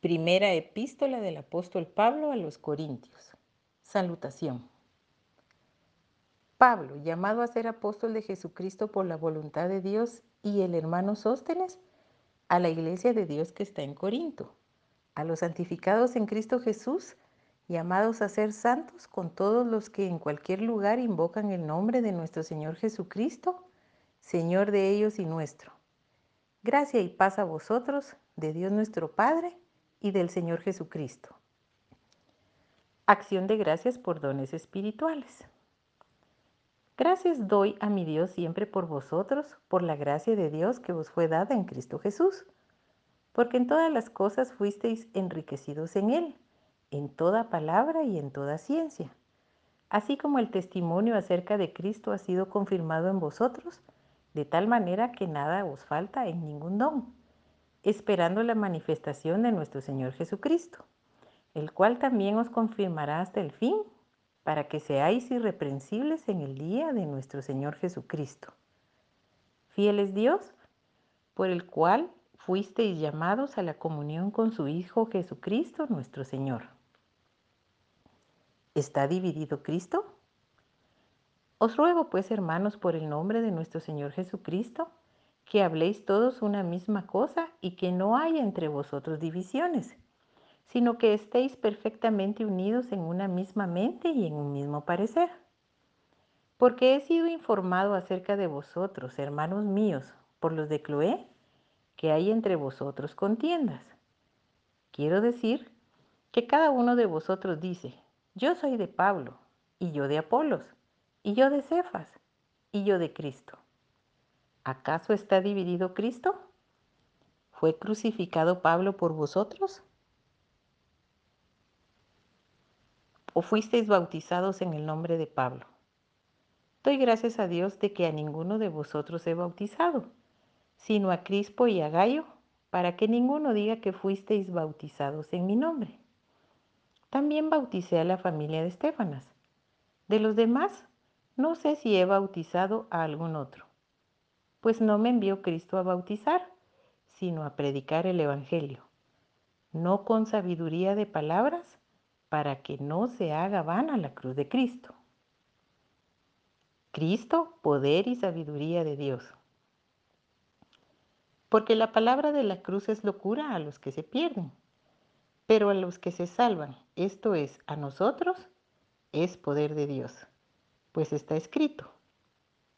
Primera epístola del apóstol Pablo a los Corintios. Salutación. Pablo, llamado a ser apóstol de Jesucristo por la voluntad de Dios, y el hermano Sóstenes, a la iglesia de Dios que está en Corinto, a los santificados en Cristo Jesús, llamados a ser santos con todos los que en cualquier lugar invocan el nombre de nuestro Señor Jesucristo, Señor de ellos y nuestro. Gracia y paz a vosotros, de Dios nuestro Padre y del Señor Jesucristo. Acción de gracias por dones espirituales. Gracias doy a mi Dios siempre por vosotros, por la gracia de Dios que os fue dada en Cristo Jesús, porque en todas las cosas fuisteis enriquecidos en Él, en toda palabra y en toda ciencia, así como el testimonio acerca de Cristo ha sido confirmado en vosotros, de tal manera que nada os falta en ningún don, esperando la manifestación de nuestro Señor Jesucristo, el cual también os confirmará hasta el fin para que seáis irreprensibles en el día de nuestro Señor Jesucristo. Fiel es Dios, por el cual fuisteis llamados a la comunión con su Hijo Jesucristo nuestro Señor. ¿Está dividido Cristo? Os ruego pues, hermanos, por el nombre de nuestro Señor Jesucristo, que habléis todos una misma cosa y que no haya entre vosotros divisiones sino que estéis perfectamente unidos en una misma mente y en un mismo parecer. Porque he sido informado acerca de vosotros, hermanos míos, por los de Cloé, que hay entre vosotros contiendas. Quiero decir que cada uno de vosotros dice, yo soy de Pablo, y yo de Apolos, y yo de Cefas, y yo de Cristo. ¿Acaso está dividido Cristo? ¿Fue crucificado Pablo por vosotros? o fuisteis bautizados en el nombre de Pablo. Doy gracias a Dios de que a ninguno de vosotros he bautizado, sino a Crispo y a Gallo, para que ninguno diga que fuisteis bautizados en mi nombre. También bauticé a la familia de Estefanas. De los demás, no sé si he bautizado a algún otro, pues no me envió Cristo a bautizar, sino a predicar el Evangelio, no con sabiduría de palabras, para que no se haga vana la cruz de Cristo. Cristo, poder y sabiduría de Dios. Porque la palabra de la cruz es locura a los que se pierden, pero a los que se salvan, esto es, a nosotros, es poder de Dios. Pues está escrito,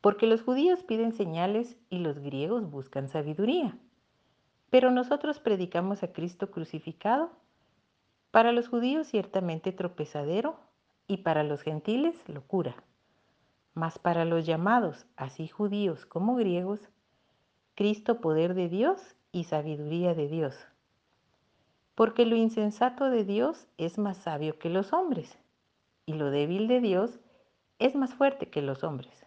Porque los judíos piden señales y los griegos buscan sabiduría. Pero nosotros predicamos a Cristo crucificado para los judíos ciertamente tropezadero y para los gentiles locura. Mas para los llamados, así judíos como griegos, Cristo poder de Dios y sabiduría de Dios. Porque lo insensato de Dios es más sabio que los hombres, y lo débil de Dios es más fuerte que los hombres.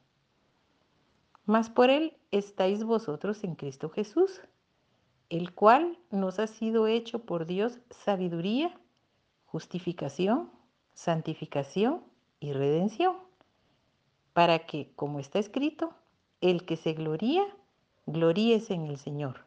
Mas por él estáis vosotros en Cristo Jesús el cual nos ha sido hecho por Dios sabiduría, justificación, santificación y redención, para que, como está escrito, el que se gloría, gloríese en el Señor.